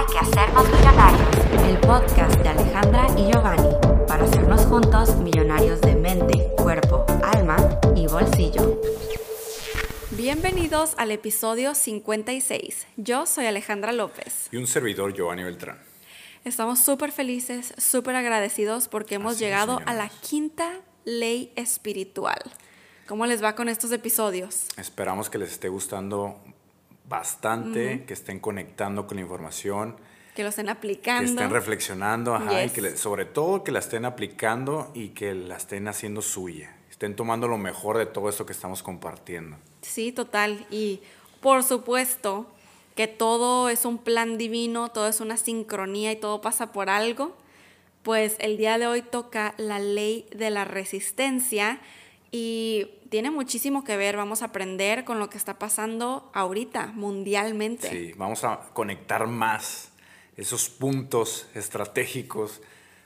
Hay que hacernos millonarios, el podcast de Alejandra y Giovanni, para hacernos juntos millonarios de mente, cuerpo, alma y bolsillo. Bienvenidos al episodio 56. Yo soy Alejandra López. Y un servidor, Giovanni Beltrán. Estamos súper felices, súper agradecidos porque hemos Así es, llegado a la quinta ley espiritual. ¿Cómo les va con estos episodios? Esperamos que les esté gustando bastante, que estén conectando con la información, Que lo estén que aplicando. estén reflexionando, ajá, y que le- sobre todo que la estén aplicando y que la estén haciendo suya. Estén tomando lo mejor de todo esto que estamos compartiendo. Sí, total. Y por supuesto que todo es un plan divino, todo es una sincronía y todo pasa por algo. Pues el día de hoy toca la ley de la resistencia y tiene muchísimo que ver, vamos a aprender con lo que está pasando ahorita mundialmente. Sí, vamos a conectar más esos puntos estratégicos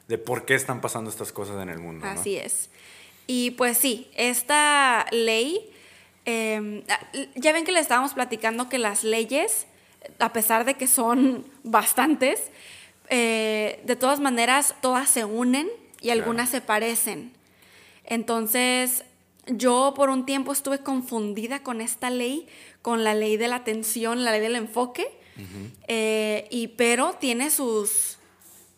de por qué están pasando estas cosas en el mundo. ¿no? Así es. Y pues sí, esta ley, eh, ya ven que le estábamos platicando que las leyes, a pesar de que son bastantes, eh, de todas maneras todas se unen y Claro. algunas se parecen. Entonces, yo por un tiempo estuve confundida con esta ley, con la ley de la atención, la ley del enfoque, eh, y, pero tiene sus,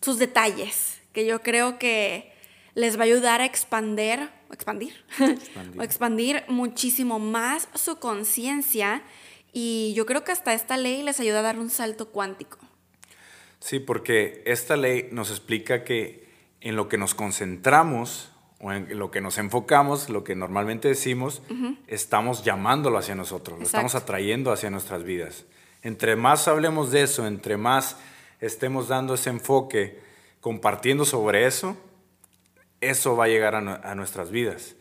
sus detalles que yo creo que les va a ayudar a expander, expandir, Expandir. o expandir muchísimo más su conciencia y yo creo que hasta esta ley les ayuda a dar un salto cuántico. Sí, porque esta ley nos explica que en lo que nos concentramos o en lo que nos enfocamos, lo que normalmente decimos, estamos llamándolo hacia nosotros, lo estamos atrayendo hacia nuestras vidas. Entre más hablemos de eso, entre más estemos dando ese enfoque, compartiendo sobre eso, eso va a llegar a, a nuestras vidas.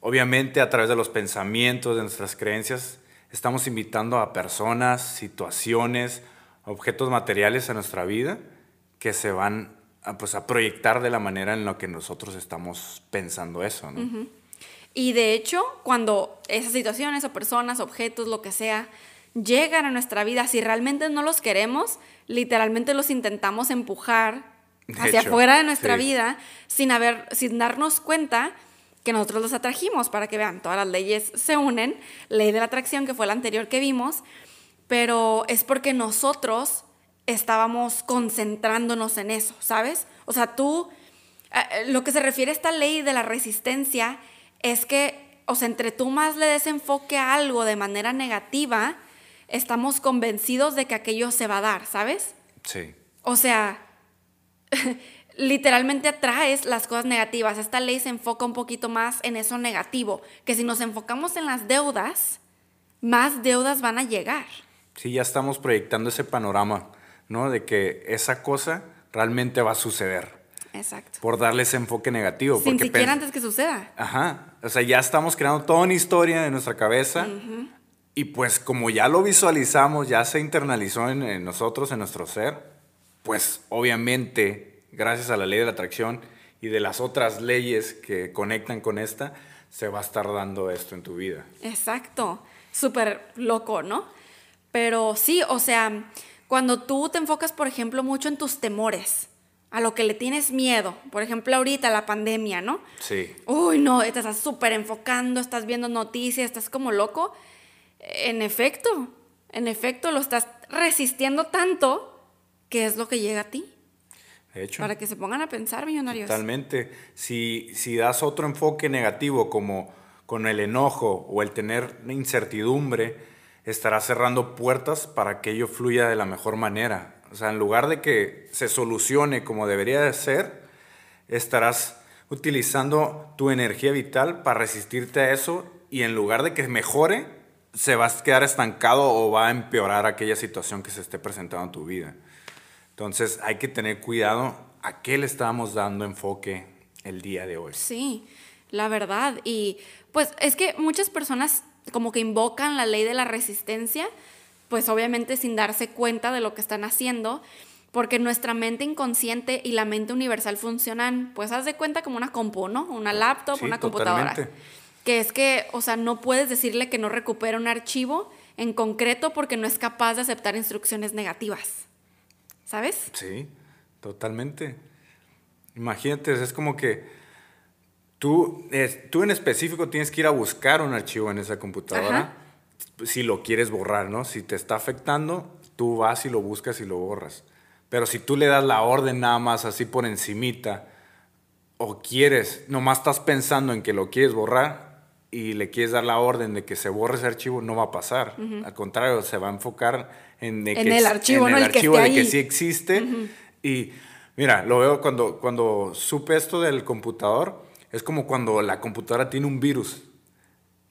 Obviamente a través de los pensamientos, de nuestras creencias, estamos invitando a personas, situaciones, objetos materiales a nuestra vida que se van a, pues, a proyectar de la manera en la que nosotros estamos pensando eso. ¿no? Y de hecho, cuando esas situaciones o personas, objetos, lo que sea, llegan a nuestra vida, si realmente no los queremos, literalmente los intentamos empujar De hacia hecho, afuera de nuestra sí. vida sin, haber, sin darnos cuenta que nosotros los atrajimos, para que vean, todas las leyes se unen, ley de la atracción, que fue la anterior que vimos, pero es porque nosotros estábamos concentrándonos en eso, ¿sabes? O sea, tú, eh, lo que se refiere a esta ley de la resistencia es que, o sea, entre tú más le des enfoque a algo de manera negativa, estamos convencidos de que aquello se va a dar, ¿sabes? Sí. O sea, literalmente atraes las cosas negativas. Esta ley se enfoca un poquito más en eso negativo, que si nos enfocamos en las deudas, más deudas van a llegar. Sí, ya estamos proyectando ese panorama, ¿no? De que esa cosa realmente va a suceder Exacto. por darle ese enfoque negativo. Sin porque siquiera antes que suceda. Ajá, o sea, ya estamos creando toda una historia en nuestra cabeza y pues como ya lo visualizamos, ya se internalizó en, en nosotros, en nuestro ser, pues obviamente, gracias a la ley de la atracción y de las otras leyes que conectan con esta, se va a estar dando esto en tu vida. Exacto. Súper loco, ¿no? Pero sí, o sea, cuando tú te enfocas, por ejemplo, mucho en tus temores, a lo que le tienes miedo, por ejemplo, ahorita la pandemia, ¿no? Sí, Uy, no, te estás súper enfocando, estás viendo noticias, estás como loco. En efecto, en efecto, lo estás resistiendo tanto que es lo que llega a ti. de hecho. Para que se pongan a pensar, millonarios. Totalmente. Si, si das otro enfoque negativo como con el enojo o el tener incertidumbre, estarás cerrando puertas para que ello fluya de la mejor manera. O sea, en lugar de que se solucione como debería de ser, estarás utilizando tu energía vital para resistirte a eso y en lugar de que mejore, se va a quedar estancado o va a empeorar aquella situación que se esté presentando en tu vida. Entonces hay que tener cuidado a qué le estamos dando enfoque el día de hoy. Sí, la verdad. Y pues es que muchas personas como que invocan la ley de la resistencia, pues obviamente sin darse cuenta de lo que están haciendo, porque nuestra mente inconsciente y la mente universal funcionan, pues haz de cuenta como una compu, ¿no? Una laptop, Sí, una computadora. totalmente. Que es que, o sea, no puedes decirle que no recupera un archivo en concreto porque no es capaz de aceptar instrucciones negativas. ¿sabes? Sí, totalmente. Imagínate, es como que tú, tú en específico tienes que ir a buscar un archivo en esa computadora si lo quieres borrar, ¿no? Si te está afectando, tú vas y lo buscas y lo borras. Pero si tú le das la orden nada más así por encimita, o quieres, nomás estás pensando en que lo quieres borrar y le quieres dar la orden de que se borre ese archivo, no va a pasar. Al contrario, se va a enfocar en, el archivo, en el, archivo de que sí existe. Y mira, lo veo cuando, cuando supe esto del computador, es como cuando la computadora tiene un virus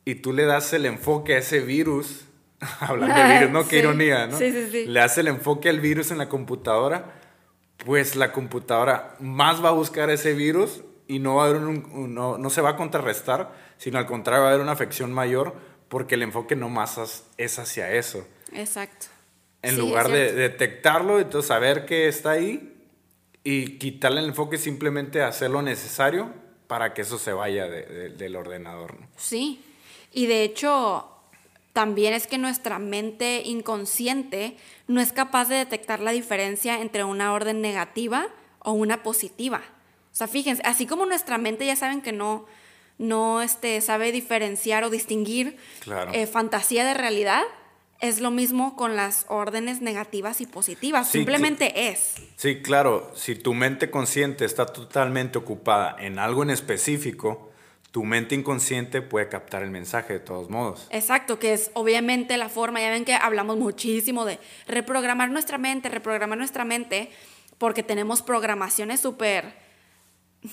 y tú le das el enfoque a ese virus hablando de virus, ¿no? Qué ironía, ¿no? Sí, sí, sí. Le hace el enfoque al virus en la computadora, pues la computadora más va a buscar ese virus y no, va a haber un, no, no, se va a contrarrestar, sino al contrario va a haber una afección mayor porque el enfoque no más es hacia eso. Exacto. En lugar de detectarlo, entonces saber que está ahí y quitarle el enfoque simplemente a hacer lo necesario para que eso se vaya del ordenador. ¿no? Sí, y de hecho también es que nuestra mente inconsciente no es capaz de detectar la diferencia entre una orden negativa o una positiva. O sea, fíjense, así como nuestra mente ya saben que no, no este, sabe diferenciar o distinguir eh, fantasía de realidad, es lo mismo con las órdenes negativas y positivas. Simplemente es. Sí, claro. Si tu mente consciente está totalmente ocupada en algo en específico, tu mente inconsciente puede captar el mensaje de todos modos. Exacto, que es obviamente la forma, ya ven que hablamos muchísimo de reprogramar nuestra mente, reprogramar nuestra mente, porque tenemos programaciones súper,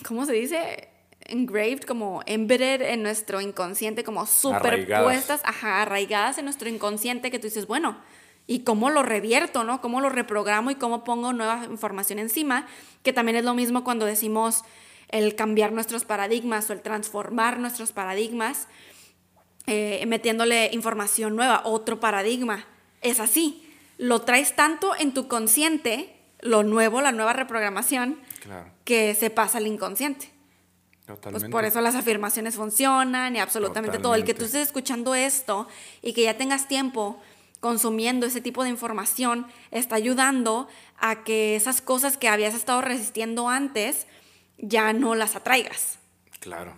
¿cómo se dice? Engraved, como embedded en nuestro inconsciente, como superpuestas, ajá, arraigadas en nuestro inconsciente, que tú dices, bueno, ¿y cómo lo revierto, no? ¿Cómo lo reprogramo y cómo pongo nueva información encima? Que también es lo mismo cuando decimos el cambiar nuestros paradigmas o el transformar nuestros paradigmas, eh, metiéndole información nueva, otro paradigma. Es así. Lo traes tanto en tu consciente, lo nuevo, la nueva reprogramación, que se pasa al inconsciente. Pues por eso las afirmaciones funcionan y absolutamente todo. El que tú estés escuchando esto y que ya tengas tiempo consumiendo ese tipo de información está ayudando a que esas cosas que habías estado resistiendo antes ya no las atraigas. Claro.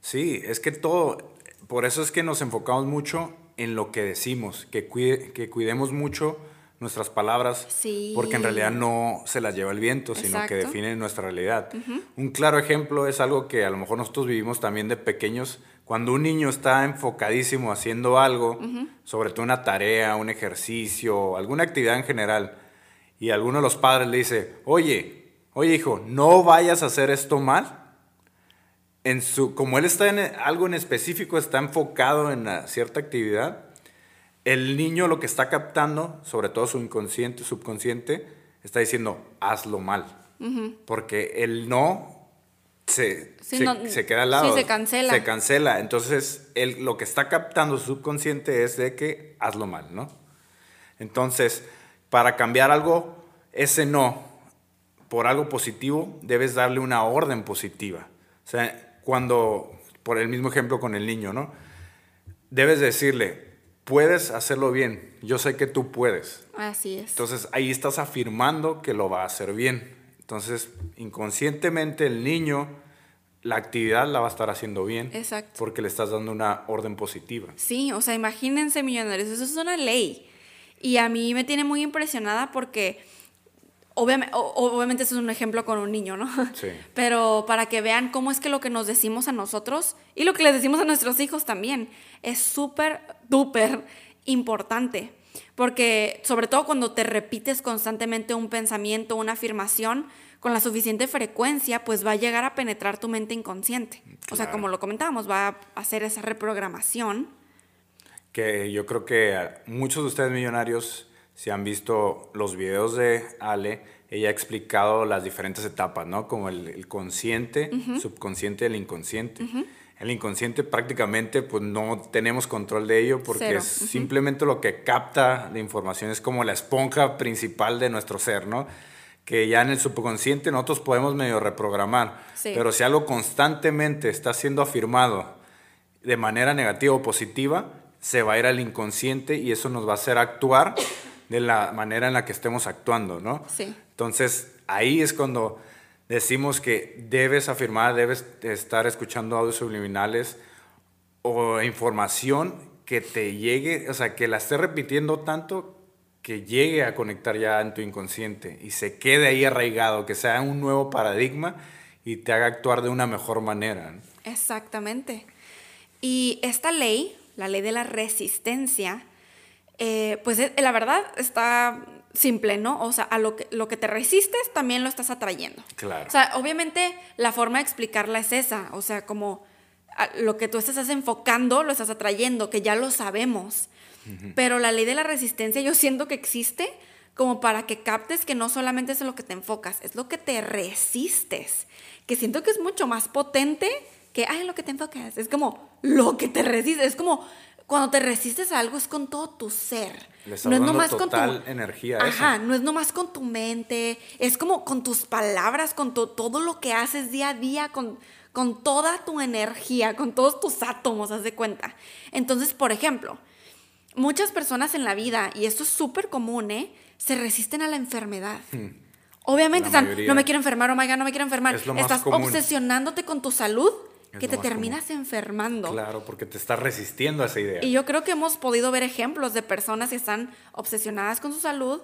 Sí, es que todo, por eso es que nos enfocamos mucho en lo que decimos, que, que cuidemos mucho nuestras palabras, porque en realidad no se las lleva el viento, sino que definen nuestra realidad. Un claro ejemplo es algo que a lo mejor nosotros vivimos también de pequeños, cuando un niño está enfocadísimo haciendo algo, sobre todo una tarea, un ejercicio, alguna actividad en general, y alguno de los padres le dice, oye, oye hijo, no vayas a hacer esto mal. En su, como él está en algo en específico, está enfocado en cierta actividad, el niño lo que está captando, sobre todo su inconsciente, subconsciente, está diciendo, hazlo mal. Porque el no se, se, queda al lado. Sí, se cancela. Se cancela. Entonces, él, lo que está captando su subconsciente es de que hazlo mal, ¿no? Entonces, para cambiar algo, ese no por algo positivo, debes darle una orden positiva. O sea, cuando, por el mismo ejemplo con el niño, ¿no? Debes decirle, puedes hacerlo bien, yo sé que tú puedes. Así es. Entonces ahí estás afirmando que lo va a hacer bien. Entonces, inconscientemente el niño, la actividad la va a estar haciendo bien. Exacto. Porque le estás dando una orden positiva. Sí, o sea, imagínense millonarios, eso es una ley. Y a mí me tiene muy impresionada porque Obviamente, obviamente eso es un ejemplo con un niño, ¿no? Sí. Pero para que vean cómo es que lo que nos decimos a nosotros y lo que les decimos a nuestros hijos también es súper, duper importante. Porque sobre todo cuando te repites constantemente un pensamiento, una afirmación, con la suficiente frecuencia, pues va a llegar a penetrar tu mente inconsciente. O sea, como lo comentábamos, va a hacer esa reprogramación. Que yo creo que muchos de ustedes millonarios si han visto los videos de Ale, ella ha explicado las diferentes etapas, ¿no? Como el, consciente, subconsciente y el inconsciente. El inconsciente prácticamente pues no tenemos control de ello porque es simplemente lo que capta la información, es como la esponja principal de nuestro ser, ¿no? Que ya en el subconsciente nosotros podemos medio reprogramar, pero si algo constantemente está siendo afirmado de manera negativa o positiva, se va a ir al inconsciente y eso nos va a hacer actuar de la manera en la que estemos actuando, ¿no? Sí. Entonces, ahí es cuando decimos que debes afirmar, debes estar escuchando audios subliminales o información que te llegue, o sea, que la estés repitiendo tanto que llegue a conectar ya en tu inconsciente y se quede ahí arraigado, que sea un nuevo paradigma y te haga actuar de una mejor manera. Exactamente. Y esta ley, la ley de la resistencia, eh, pues eh, la verdad está simple, ¿no? O sea, a lo que, lo que te resistes también lo estás atrayendo. Claro. O sea, obviamente la forma de explicarla es esa, o sea, como lo que tú estás enfocando lo estás atrayendo, que ya lo sabemos. Pero la ley de la resistencia yo siento que existe como para que captes que no solamente es en lo que te enfocas, es lo que te resistes, que siento que es mucho más potente que, ay, lo que te enfocas, es como lo que te resistes, es como cuando te resistes a algo es con todo tu ser. no es nomás con tu energía. Ajá, no es nomás con tu mente, es como con tus palabras, con todo lo que haces día a día, con, con toda tu energía, con todos tus átomos, haz de cuenta. Entonces, por ejemplo, muchas personas en la vida, y esto es súper común, ¿eh? se resisten a la enfermedad. Hmm. Obviamente están, no me quiero enfermar, oh my God, no me quiero enfermar. Estás obsesionándote con tu salud que te terminas enfermando. Claro, porque te estás resistiendo a esa idea. Y yo creo que hemos podido ver ejemplos de personas que están obsesionadas con su salud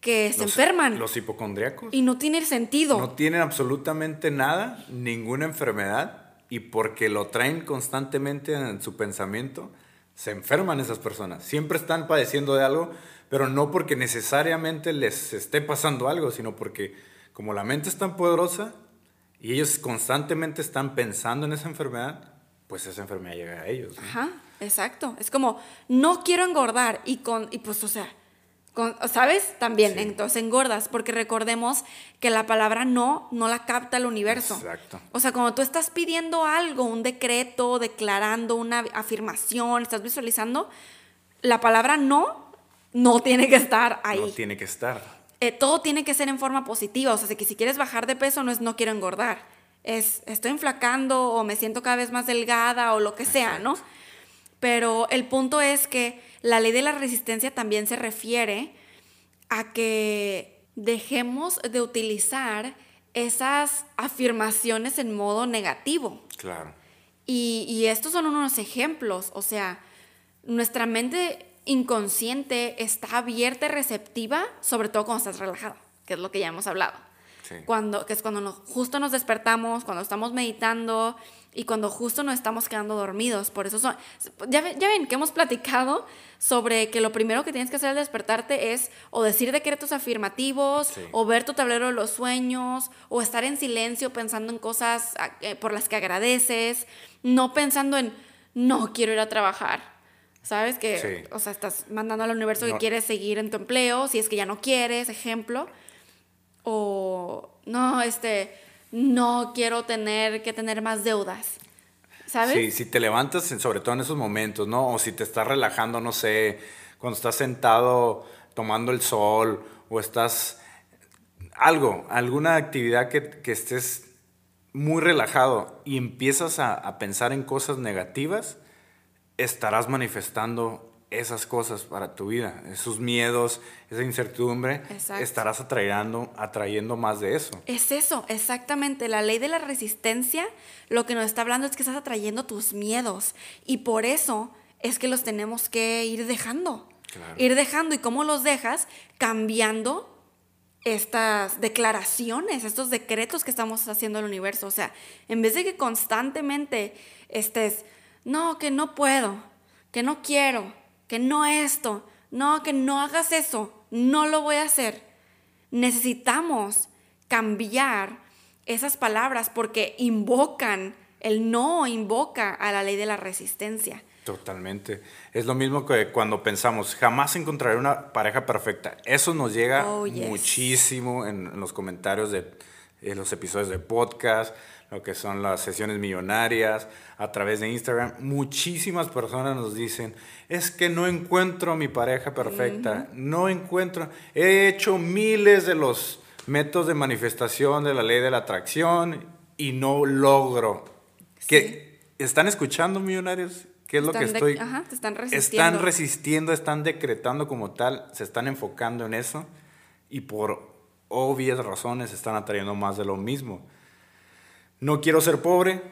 que se enferman. Los hipocondriacos. Y no tiene sentido. No tienen absolutamente nada, ninguna enfermedad, y porque lo traen constantemente en su pensamiento, se enferman esas personas. Siempre están padeciendo de algo, pero no porque necesariamente les esté pasando algo, sino porque como la mente es tan poderosa y ellos constantemente están pensando en esa enfermedad, pues esa enfermedad llega a ellos. Ajá, exacto. Es como, no quiero engordar y, con, y pues, o sea, ¿Sabes? También, entonces engordas, porque recordemos que la palabra no, no la capta el universo. Exacto. O sea, cuando tú estás pidiendo algo, un decreto, declarando una afirmación, estás visualizando, la palabra no, no tiene que estar ahí. No tiene que estar. Eh, todo tiene que ser en forma positiva. O sea, que si quieres bajar de peso, no es no quiero engordar. Es estoy enflacando o me siento cada vez más delgada o lo que sea, ¿no? Pero el punto es que la ley de la resistencia también se refiere a que dejemos de utilizar esas afirmaciones en modo negativo. Claro. Y, estos son unos ejemplos, o sea, nuestra mente inconsciente está abierta y receptiva, sobre todo cuando estás relajado, que es lo que ya hemos hablado. Cuando, que es cuando justo nos despertamos, cuando estamos meditando, y cuando justo nos estamos quedando dormidos. Por eso son, ya, ven que hemos platicado sobre que lo primero que tienes que hacer al despertarte es o decir decretos afirmativos, o ver tu tablero de los sueños, o estar en silencio pensando en cosas eh, por las que agradeces, no pensando en, no quiero ir a trabajar. ¿Sabes? Que, o sea, estás mandando al universo que quieres seguir en tu empleo, si es que ya no quieres, ejemplo. O, no, este, no quiero tener que tener más deudas. ¿Sabes? Sí, si te levantas, sobre todo en esos momentos, ¿no? O si te estás relajando, no sé, cuando estás sentado tomando el sol o estás algo, alguna actividad que, que estés muy relajado y empiezas a, a pensar en cosas negativas, estarás manifestando esas cosas para tu vida, esos miedos, esa incertidumbre, estarás atrayendo, atrayendo más de eso. Es eso, exactamente. La ley de la resistencia lo que nos está hablando es que estás atrayendo tus miedos y por eso es que los tenemos que ir dejando. Ir dejando y cómo los dejas cambiando estas declaraciones, estos decretos que estamos haciendo al universo. O sea, en vez de que constantemente estés, no, que no puedo, que no quiero, que no esto, no, que no hagas eso, no lo voy a hacer. Necesitamos cambiar esas palabras porque invocan, el no invoca a la ley de la resistencia. Totalmente. Es lo mismo que cuando pensamos, jamás encontraré una pareja perfecta. Eso nos llega oh, muchísimo en, los comentarios de los episodios de podcast, lo que son las sesiones millonarias, a través de Instagram. Muchísimas personas nos dicen, es que no encuentro mi pareja perfecta, no encuentro, he hecho miles de los métodos de manifestación de la ley de la atracción y no logro. ¿Están escuchando millonarios? ¿Qué es lo que de- estoy? ajá, están resistiendo. Están resistiendo, están decretando como tal, se están enfocando en eso y por obvias razones están atrayendo más de lo mismo. No quiero ser pobre,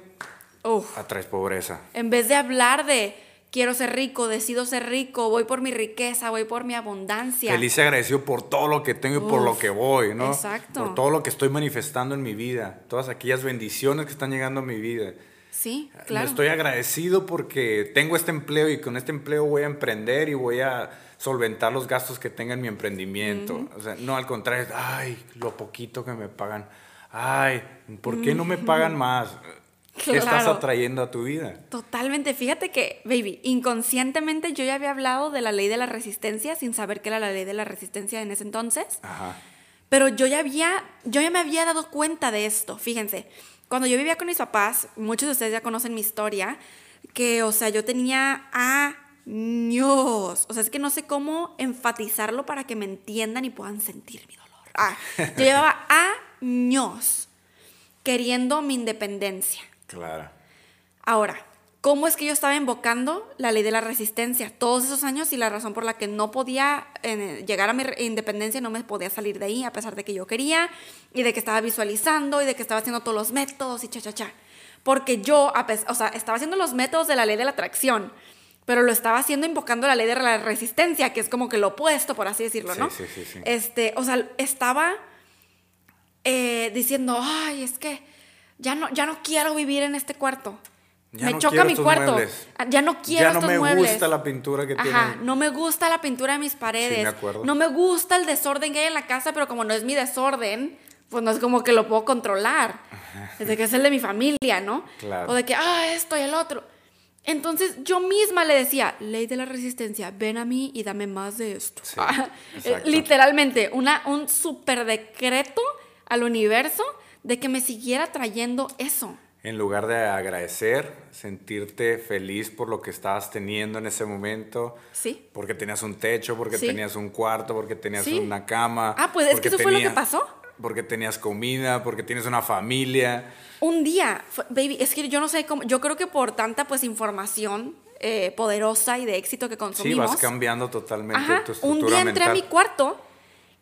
Uf. atraes pobreza. En vez de hablar de quiero ser rico, decido ser rico, voy por mi riqueza, voy por mi abundancia. Feliz y agradecido por todo lo que tengo y por lo que voy, ¿no? exacto. Por todo lo que estoy manifestando en mi vida, todas aquellas bendiciones que están llegando a mi vida. Sí, Me claro. Estoy agradecido porque tengo este empleo y con este empleo voy a emprender y voy a solventar los gastos que tenga en mi emprendimiento. O sea, no al contrario, ay, lo poquito que me pagan. Ay, ¿por qué no me pagan más? ¿Qué estás Claro. atrayendo a tu vida? Totalmente. Fíjate que, baby, inconscientemente yo ya había hablado de la ley de la resistencia sin saber que era la ley de la resistencia en ese entonces. Ajá. Pero yo ya había, yo ya me había dado cuenta de esto. Fíjense, cuando yo vivía con mis papás, muchos de ustedes ya conocen mi historia, que, o sea, yo tenía años. O sea, es que no sé cómo enfatizarlo para que me entiendan y puedan sentir mi dolor. Ah, yo llevaba años queriendo mi independencia. Claro. Ahora, ¿cómo es que yo estaba invocando la ley de la resistencia todos esos años y la razón por la que no podía eh, llegar a mi independencia, no me podía salir de ahí a pesar de que yo quería y de que estaba visualizando y de que estaba haciendo todos los métodos y cha, cha, cha? Porque yo, a o sea, estaba haciendo los métodos de la ley de la atracción, pero lo estaba haciendo invocando la ley de la resistencia, que es como que lo opuesto, por así decirlo, Sí, ¿no? sí, sí, sí. Este, o sea, estaba eh, diciendo, ay, es que ya no, ya no quiero vivir en este cuarto. Ya me no choca mi cuarto. muebles. Ah, Ya no quiero ya no estos me muebles. gusta la pintura que Ajá, tienen. no me gusta la pintura de mis paredes. Sí, me acuerdo. No me gusta el desorden que hay en la casa, pero como no es mi desorden, pues no es como que lo puedo controlar. Es de que es el de mi familia, ¿no? Claro. O de que, ah, esto y el otro. Entonces yo misma le decía, ley de la resistencia, ven a mí y dame más de esto. Sí, exacto. Literalmente, una, un super decreto al universo de que me siguiera trayendo eso. En lugar de agradecer, sentirte feliz por lo que estabas teniendo en ese momento. Sí. Porque tenías un techo, porque Sí. tenías un cuarto, porque tenías Sí. una cama. Ah, pues es que eso fue lo que pasó. Porque tenías comida, porque tienes una familia. Un día, baby, es que yo no sé cómo, yo creo que por tanta pues información eh, poderosa y de éxito que Sí, consumimos. vas cambiando totalmente Ajá, tu un estructura día entré a mi cuarto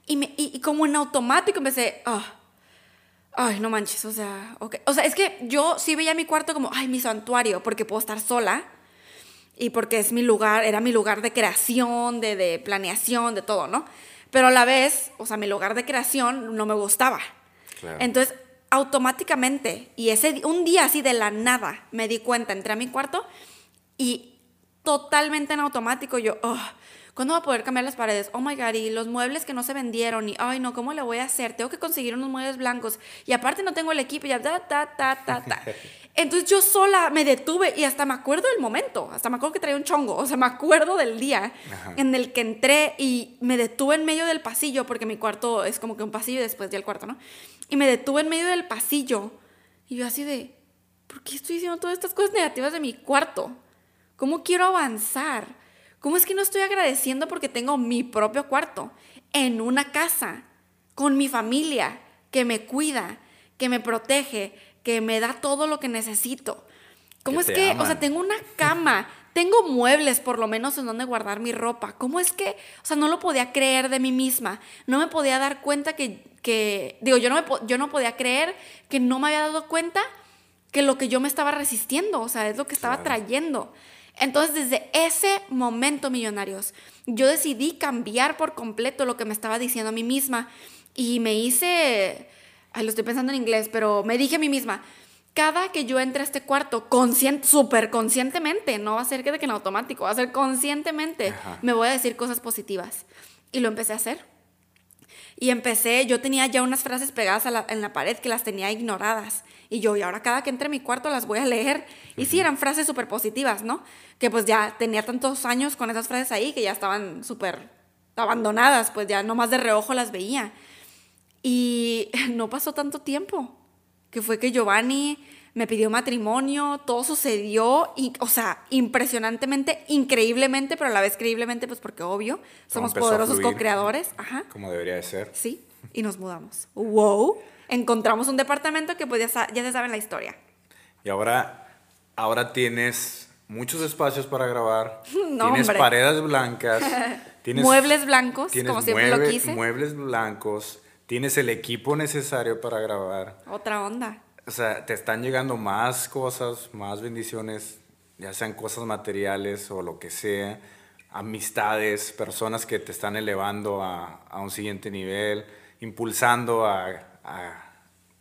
y, me- y- y como en automático empecé, ah, ay, no manches, o sea, ok. O sea, es que yo sí veía mi cuarto como, ay, mi santuario, porque puedo estar sola y porque es mi lugar, era mi lugar de creación, de, de planeación, de todo, ¿no? Pero a la vez, o sea, mi lugar de creación no me gustaba. Claro. Entonces, automáticamente, y ese un día así de la nada, me di cuenta, entré a mi cuarto y totalmente en automático yo, oh, ¿cuándo voy a poder cambiar las paredes? Oh my god, y los muebles que no se vendieron, y ay no, ¿cómo le voy a hacer? Tengo que conseguir unos muebles blancos, y aparte no tengo el equipo, y ya, ta, ta, ta, ta, ta. Entonces yo sola me detuve y hasta me acuerdo del momento, hasta me acuerdo que traía un chongo, o sea, me acuerdo del día Ajá. en el que entré y me detuve en medio del pasillo, porque mi cuarto es como que un pasillo y después ya el cuarto, ¿no? Y me detuve en medio del pasillo y yo así de, ¿por qué estoy diciendo todas estas cosas negativas de mi cuarto? ¿Cómo quiero avanzar? ¿Cómo es que no estoy agradeciendo porque tengo mi propio cuarto en una casa con mi familia que me cuida, que me protege, que me da todo lo que necesito? ¿Cómo Que es que, o sea, tengo una cama, tengo muebles por lo menos en donde guardar mi ropa? ¿Cómo es que, o sea, no lo podía creer de mí misma? No me podía dar cuenta que, que digo, yo no, me, yo no podía creer que no me había dado cuenta que lo que yo me estaba resistiendo, o sea, es lo que estaba Claro. trayendo. Entonces, desde ese momento, millonarios, yo decidí cambiar por completo lo que me estaba diciendo a mí misma y me hice, ay, lo estoy pensando en inglés, pero me dije a mí misma, cada que yo entre a este cuarto, consciente, súper conscientemente, no va a ser que de que en automático, va a ser conscientemente, Ajá. me voy a decir cosas positivas. Y lo empecé a hacer. Y empecé, yo tenía ya unas frases pegadas a la- en la pared que las tenía ignoradas. Y yo, y ahora cada que entre a mi cuarto las voy a leer. Y sí, eran frases súper positivas, ¿no? Que pues ya tenía tantos años con esas frases ahí que ya estaban súper abandonadas, pues ya nomás de reojo las veía. Y no pasó tanto tiempo, que fue que Giovanni me pidió matrimonio, todo sucedió, y, o sea, impresionantemente, increíblemente, pero a la vez creíblemente, pues porque obvio, somos poderosos co-creadores, ajá. Como debería de ser. Sí, y nos mudamos. ¡Wow! Encontramos un departamento que pues ya, ya se sabe la historia. Y ahora, ahora tienes muchos espacios para grabar, No, tienes hombre. paredes blancas, tienes Muebles blancos, tienes como siempre lo mueble- quise. muebles blancos, tienes el equipo necesario para grabar. Otra onda. O sea, te están llegando más cosas, más bendiciones, ya sean cosas materiales o lo que sea, amistades, personas que te están elevando a, a un siguiente nivel, impulsando a, a,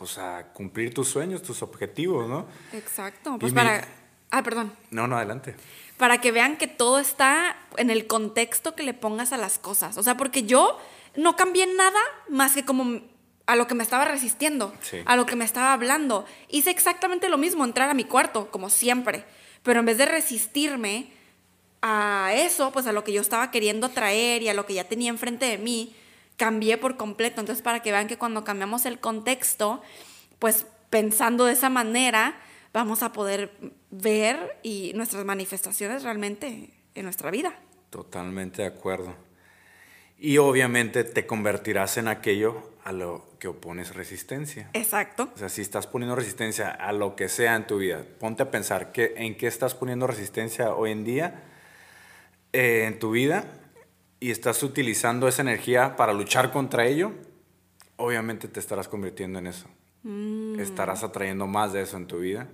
pues a cumplir tus sueños, tus objetivos, ¿no? Exacto. Pues para. Ah, perdón. No, no, adelante. Para que vean que todo está en el contexto que le pongas a las cosas. O sea, porque yo no cambié nada más que como a lo que me estaba resistiendo, Sí. a lo que me estaba hablando. Hice exactamente lo mismo, entrar a mi cuarto, como siempre. Pero en vez de resistirme a eso, pues a lo que yo estaba queriendo traer y a lo que ya tenía enfrente de mí, cambié por completo. Entonces, para que vean que cuando cambiamos el contexto, pues pensando de esa manera, vamos a poder ver y nuestras manifestaciones realmente en nuestra vida. Totalmente de acuerdo. Y obviamente te convertirás en aquello a lo que opones resistencia. Exacto. O sea, si estás poniendo resistencia a lo que sea en tu vida, ponte a pensar que, en qué estás poniendo resistencia hoy en día eh, en tu vida y estás utilizando esa energía para luchar contra ello, obviamente te estarás convirtiendo en eso. Mm. Estarás atrayendo más de eso en tu vida.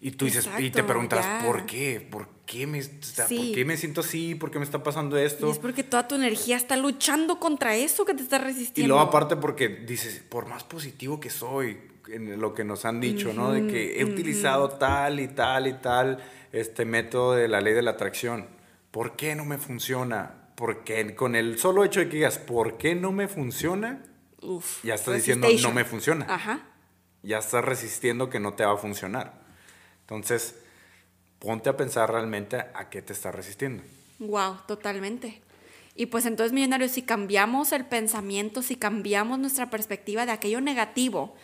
Y tú dices, y te ya. ¿por qué? ¿Por qué, me, o sea, Sí. ¿por qué me siento así? ¿Por qué me está pasando Y esto? es porque toda tu energía está luchando contra eso que te está Y resistiendo. luego aparte porque dices, por más positivo que soy, en lo que nos han dicho, ¿no? De que he utilizado tal y tal y tal este método de la ley de la atracción. ¿Por qué no me funciona? Porque con el solo hecho de que digas, ¿por qué no me funciona? Uf, Ya estás diciendo, no me funciona. Ajá. Ya estás resistiendo que no te va a funcionar. Entonces, ponte a pensar realmente a qué te estás resistiendo. Wow, totalmente. Y pues entonces, millonarios, si cambiamos el pensamiento, si cambiamos nuestra perspectiva de aquello negativo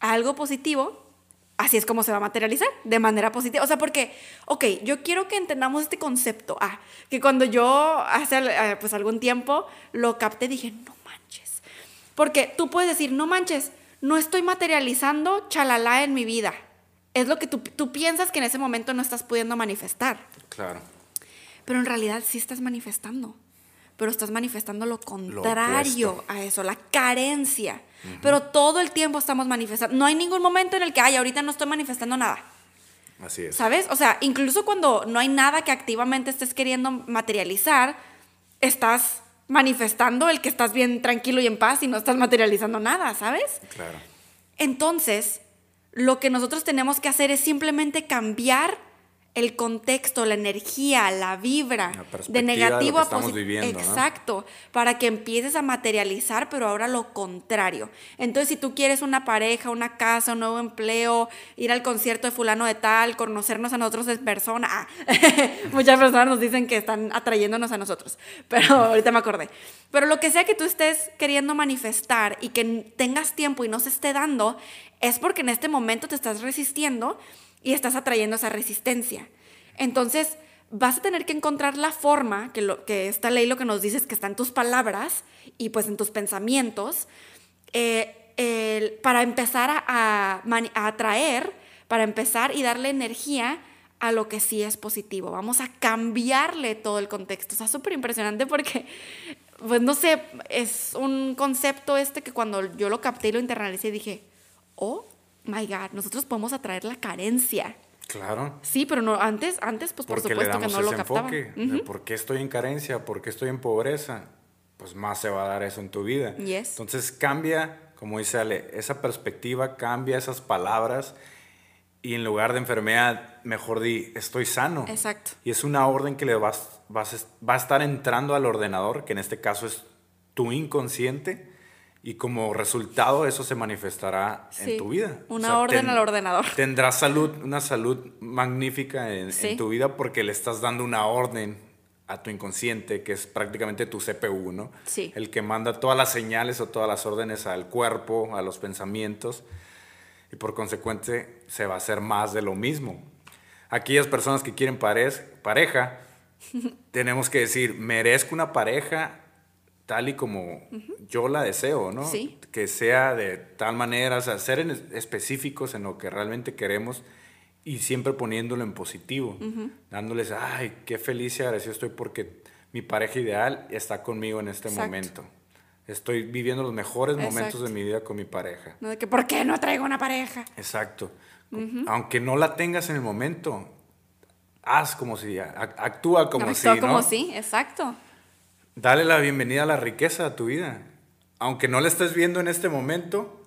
a algo positivo, así es como se va a materializar, de manera positiva. O sea, porque, ok, yo quiero que entendamos este concepto. Ah, que cuando yo hace eh, pues algún tiempo lo capté, dije, no manches. Porque tú puedes decir, no manches, no estoy materializando chalala en mi vida. Es lo que tú, tú piensas que en ese momento no estás pudiendo manifestar. Claro. Pero en realidad sí estás manifestando. Pero estás manifestando lo contrario a eso, la carencia. Pero todo el tiempo estamos manifestando. No hay ningún momento en el que, ay, ahorita no estoy manifestando nada. Así es. ¿Sabes? O sea, incluso cuando no hay nada que activamente estés queriendo materializar, estás manifestando el que estás bien tranquilo y en paz y no estás materializando nada, ¿sabes? Claro. Entonces, lo que nosotros tenemos que hacer es simplemente cambiar el contexto, la energía, la vibra La de de negativo que a positivo. Exacto, para que empieces a materializar, pero ahora lo contrario. Entonces, si tú quieres una pareja, una casa, un nuevo empleo, ir al concierto de fulano de tal, conocernos a nosotros en persona, ah, muchas personas nos dicen que están atrayéndonos a nosotros, pero ahorita me acordé. Pero lo que sea que tú estés queriendo manifestar y que tengas tiempo y no se esté dando, es porque en este momento te estás resistiendo y estás atrayendo esa resistencia. Entonces, vas a tener que encontrar la forma, que, lo, que esta ley lo que nos dice es que está en tus palabras y pues en tus pensamientos, eh, para empezar a, a atraer, para empezar y darle energía a lo que sí es positivo. Vamos a cambiarle todo el contexto. O sea, súper impresionante porque, pues no sé, es un concepto este que cuando yo lo capté y lo internalicé dije, oh my God, nosotros podemos atraer la carencia. Claro. Sí, pero no, antes, antes pues por Porque le supuesto que damos no lo ese captaba. enfoque. de Ujú. ¿Por qué estoy en carencia? ¿Por qué estoy en pobreza? Pues más se va a dar eso en tu vida. Yes. Entonces cambia, como dice Ale, esa perspectiva, cambia esas palabras y en lugar de enfermedad, mejor di, estoy sano. Exacto. Y es una orden que le vas, vas, va a estar entrando al ordenador, que en este caso es tu inconsciente, y como resultado eso se manifestará Sí, en tu vida. una orden al ordenador. Tendrás salud, una salud magnífica en, tu vida porque le estás dando una orden a tu inconsciente, que es prácticamente tu CPU, ¿no? Sí. El que manda todas las señales o todas las órdenes al cuerpo, a los pensamientos, y por consecuente se va a hacer más de lo mismo. Aquellas personas que quieren parez- pareja, tenemos que decir, merezco una pareja tal y como yo la deseo, ¿no? Sí. Que sea de tal manera, o sea, ser en es- específicos en lo que realmente queremos y siempre poniéndolo en positivo, dándoles, ay, qué feliz y agradecido estoy porque mi pareja ideal está conmigo en este momento. Estoy viviendo los mejores momentos de mi vida con mi pareja. No de que, ¿por qué no traigo una pareja? Exacto. Aunque no la tengas en el momento, haz como si, actúa como si. Actúa como si, exacto. Dale la bienvenida a la riqueza a tu vida. Aunque no la estés viendo en este momento,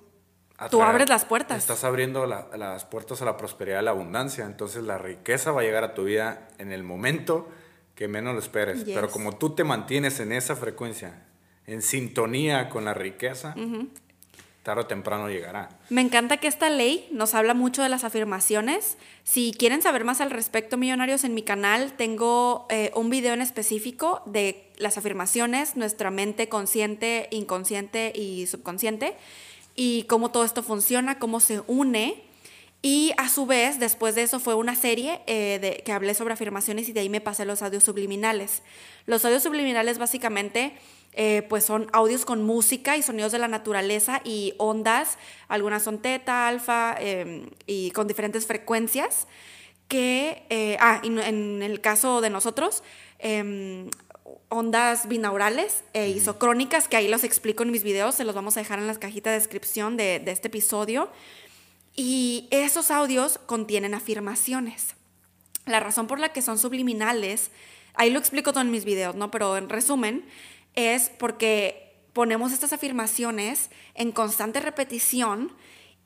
tú abres las puertas. Estás abriendo las puertas a la prosperidad, a la abundancia. Entonces la riqueza va a llegar a tu vida en el momento que menos lo esperes. Pero como tú te mantienes en esa frecuencia, en sintonía con la riqueza, tarde o temprano llegará. Me encanta que esta ley nos habla mucho de las afirmaciones. Si quieren saber más al respecto, millonarios, en mi canal tengo eh, un video en específico de las afirmaciones, nuestra mente consciente, inconsciente y subconsciente, y cómo todo esto funciona, cómo se une. Y a su vez, después de eso fue una serie eh, de, que hablé sobre afirmaciones y de ahí me pasé los audios subliminales. Los audios subliminales básicamente eh, pues son audios con música y sonidos de la naturaleza y ondas, algunas son teta, alfa em, y con diferentes frecuencias que, eh, ah, en el caso de nosotros, em, ondas binaurales e isocrónicas, que ahí los explico en mis videos, se los vamos a dejar en las cajitas de descripción de, de este episodio. Y esos audios contienen afirmaciones. La razón por la que son subliminales, ahí lo explico todo en mis videos, ¿no? Pero en resumen, es porque ponemos estas afirmaciones en constante repetición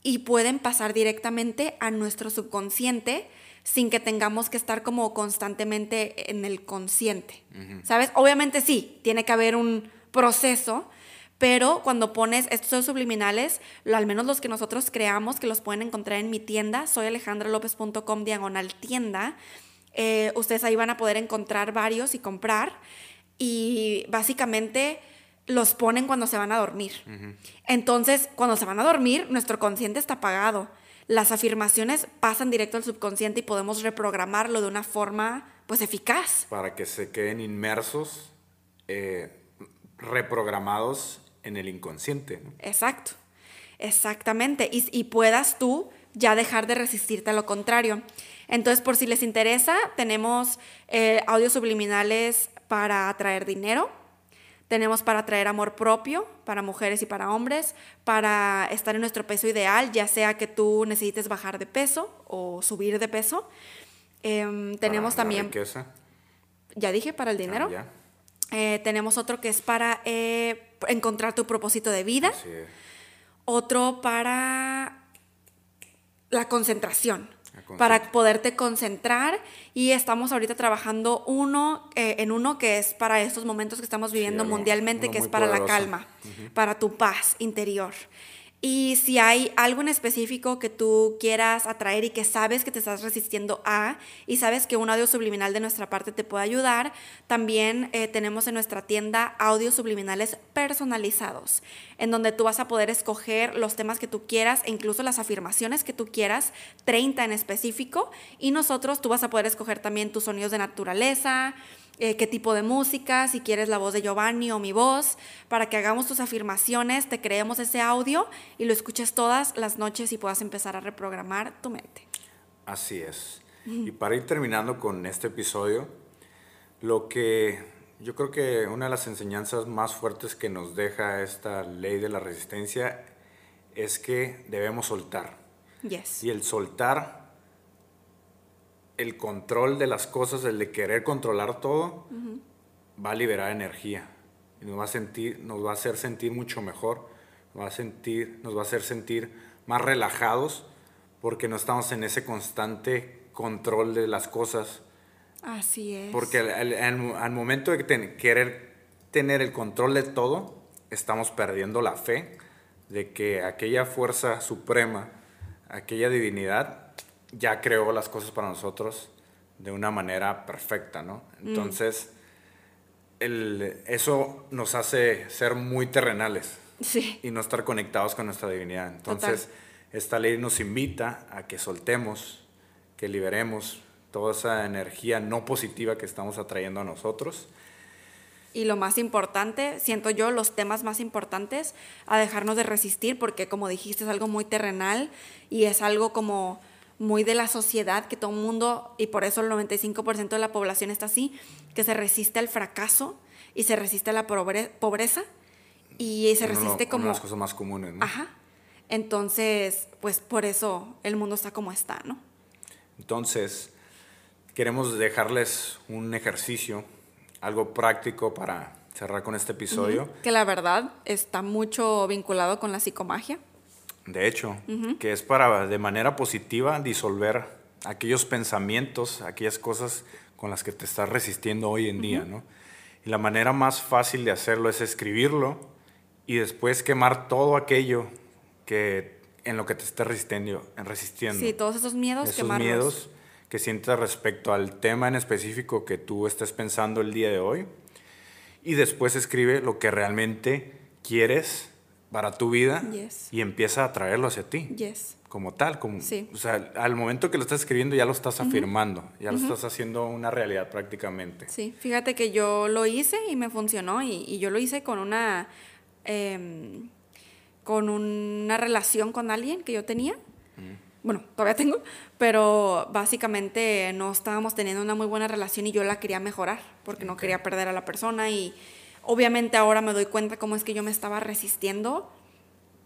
y pueden pasar directamente a nuestro subconsciente sin que tengamos que estar como constantemente en el consciente. ¿Sabes? Obviamente sí, tiene que haber un proceso, pero cuando pones estos subliminales, al menos los que nosotros creamos, que los pueden encontrar en mi tienda, soy alejandralopez.com diagonal tienda, eh, ustedes ahí van a poder encontrar varios y comprar y básicamente los ponen cuando se van a dormir. Entonces, cuando se van a dormir, nuestro consciente está apagado. Las afirmaciones pasan directo al subconsciente y podemos reprogramarlo de una forma pues eficaz. Para que se queden inmersos, eh, reprogramados en el inconsciente. Exacto, exactamente. Y, puedas tú ya dejar de resistirte a lo contrario. Entonces, por si les interesa, tenemos eh, audios subliminales para atraer dinero, tenemos para atraer amor propio para mujeres y para hombres, para estar en nuestro peso ideal, ya sea que tú necesites bajar de peso o subir de peso. Em, tenemos también... Ya dije, para el dinero. Eh, tenemos otro que es para eh, encontrar tu propósito de vida. Otro para la concentración para poderte concentrar. Y estamos ahorita trabajando uno eh, en uno que es para estos momentos que estamos viviendo mundialmente, que es para la calma, para tu paz interior. Y si hay algo en específico que tú quieras atraer y que sabes que te estás resistiendo a y sabes que un audio subliminal de nuestra parte te puede ayudar, también eh, tenemos en nuestra tienda audios subliminales personalizados, en donde tú vas a poder escoger los temas que tú quieras e incluso las afirmaciones que tú quieras, 30 en específico, y nosotros tú vas a poder escoger también tus sonidos de naturaleza, eh, qué tipo de música, si quieres la voz de Giovanni o mi voz, para que hagamos tus afirmaciones, te creemos ese audio y lo escuches todas las noches y puedas empezar a reprogramar tu mente. Así es. Y para ir terminando con este episodio, lo que yo creo que una de las enseñanzas más fuertes que nos deja esta ley de la resistencia es que debemos soltar. Yes. Y el soltar el control de las cosas, el de querer controlar todo, va a liberar energía. Y nos va a, sentir, nos va a hacer sentir mucho mejor, nos va, a sentir, nos va a hacer sentir más relajados porque no estamos en ese constante control de las cosas. Así es. Porque al, momento de querer tener el control de todo, estamos perdiendo la fe de que aquella fuerza suprema, aquella divinidad, ya creó las cosas para nosotros de una manera perfecta, ¿no? Mm. Entonces, eso nos hace ser muy terrenales y no estar conectados con nuestra divinidad. Entonces, esta ley nos invita a que soltemos, que liberemos toda esa energía no positiva que estamos atrayendo a nosotros. Y lo más importante, siento yo, los temas más importantes, a dejarnos de resistir, porque como dijiste, es algo muy terrenal y es algo como muy de la sociedad, que todo el mundo, y por eso el 95% de la población está así, que se resiste al fracaso y se resiste a la pobre- pobreza y se resiste una como... de las cosas más comunes, ¿no? Ajá. Entonces, pues por eso el mundo está como está, ¿no? Entonces, queremos dejarles un ejercicio, algo práctico para cerrar con este episodio. Que la verdad está mucho vinculado con la psicomagia. De hecho, que es para de manera positiva disolver aquellos pensamientos, aquellas cosas con las que te estás resistiendo hoy en día, ¿no? Y la manera más fácil de hacerlo es escribirlo y después quemar todo aquello que en lo que te estés resistiendo, resistiendo. Sí, todos esos miedos, esos quemarlos. miedos que sientas respecto al tema en específico que tú estés pensando el día de hoy. Y después escribe lo que realmente quieres para tu vida Yes. y empieza a traerlo hacia ti. Yes. Como tal, como, Sí. o sea, al momento que lo estás escribiendo ya lo estás afirmando, ya lo estás haciendo una realidad prácticamente. Sí, fíjate que yo lo hice y me funcionó y, y yo lo hice con una em, con una relación con alguien que yo tenía. Bueno, todavía tengo, pero básicamente no estábamos teniendo una muy buena relación y yo la quería mejorar porque no quería perder a la persona y obviamente ahora me doy cuenta cómo es que yo me estaba resistiendo,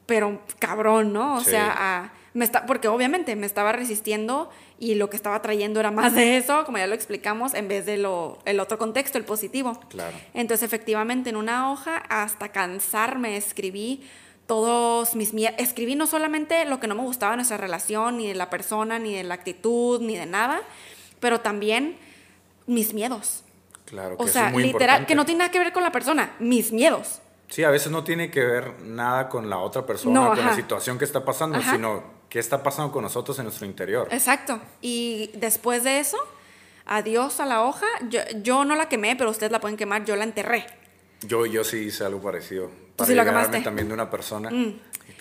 pero cabrón, ¿no? O Sí. sea, a- me está, porque obviamente me estaba resistiendo y lo que estaba trayendo era más de eso, como ya lo explicamos, en vez de lo, el otro contexto, el positivo. Claro. Entonces, efectivamente, en una hoja, hasta cansarme, escribí todos mis miedos. Escribí no solamente lo que no me gustaba de nuestra relación, ni de la persona, ni de la actitud, ni de nada, pero también mis miedos. Claro, que O eso sea, es muy literal, importante. que no tiene nada que ver con la persona, mis miedos. Sí, a veces no tiene que ver nada con la otra persona, No, con la situación que está pasando, Ajá. sino qué está pasando con nosotros en nuestro interior. Exacto. Y después de eso, adiós a la hoja. Yo, yo no la quemé, pero ustedes la pueden quemar, yo la enterré. Yo, yo sí hice algo parecido. Para sí lo quemaste? Mm. también de una persona.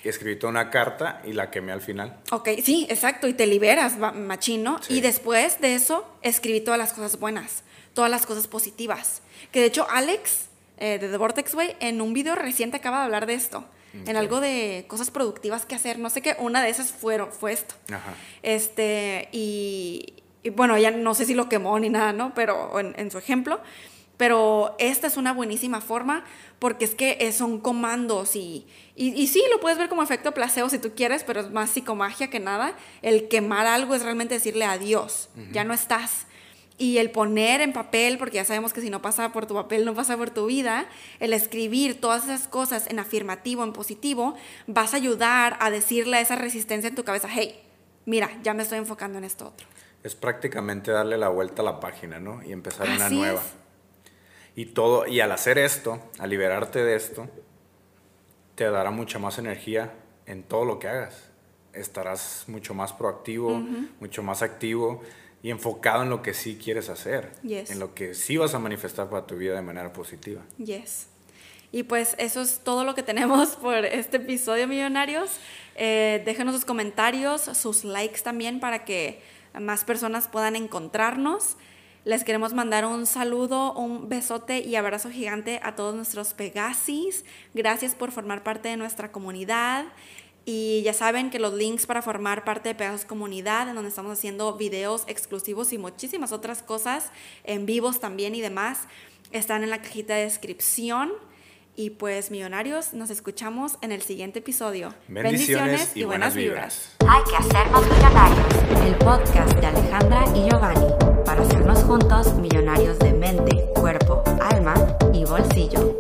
Escribí toda una carta y la quemé al final. Ok, sí, exacto, y te liberas, machino. Sí. Y después de eso, escribí todas las cosas buenas, todas las cosas positivas. Que de hecho, Alex, eh, de The Vortex Way, en un video reciente acaba de hablar de esto. En algo de cosas productivas que hacer. No sé qué, una de esas fueron, fue esto. Ajá. Este, y, y bueno, ya no sé si lo quemó ni nada, ¿no? Pero en, en su ejemplo. Pero esta es una buenísima forma porque es que son comandos y, y, y sí, lo puedes ver como efecto placebo si tú quieres, pero es más psicomagia que nada. El quemar algo es realmente decirle adiós, ya no estás. Y el poner en papel, porque ya sabemos que si no pasa por tu papel, no pasa por tu vida, el escribir todas esas cosas en afirmativo, en positivo, vas a ayudar a decirle a esa resistencia en tu cabeza, hey, mira, ya me estoy enfocando en esto otro. Es prácticamente darle la vuelta a la página, ¿no? Y empezar una nueva. es. Y todo, y al hacer esto, al liberarte de esto, te dará mucha más energía en todo lo que hagas. Estarás mucho más proactivo, mucho más activo y enfocado en lo que sí quieres hacer, Yes. en lo que sí vas a manifestar para tu vida de manera positiva. Yes. Y pues eso es todo lo que tenemos por este episodio, millonarios. Eh, déjenos sus comentarios, sus likes también para que más personas puedan encontrarnos. Les queremos mandar un saludo, un besote y abrazo gigante a todos nuestros Pegasis. Gracias por formar parte de nuestra comunidad. Y ya saben que los links para formar parte de Pegasus Comunidad, en donde estamos haciendo videos exclusivos y muchísimas otras cosas, en vivos también y demás, están en la cajita de descripción. Y pues, millonarios, nos escuchamos en el siguiente episodio. Bendiciones, y buenas vibras. Hay que hacernos millonarios. El podcast de Alejandra y Giovanni para hacernos juntos millonarios de mente, cuerpo, alma y bolsillo.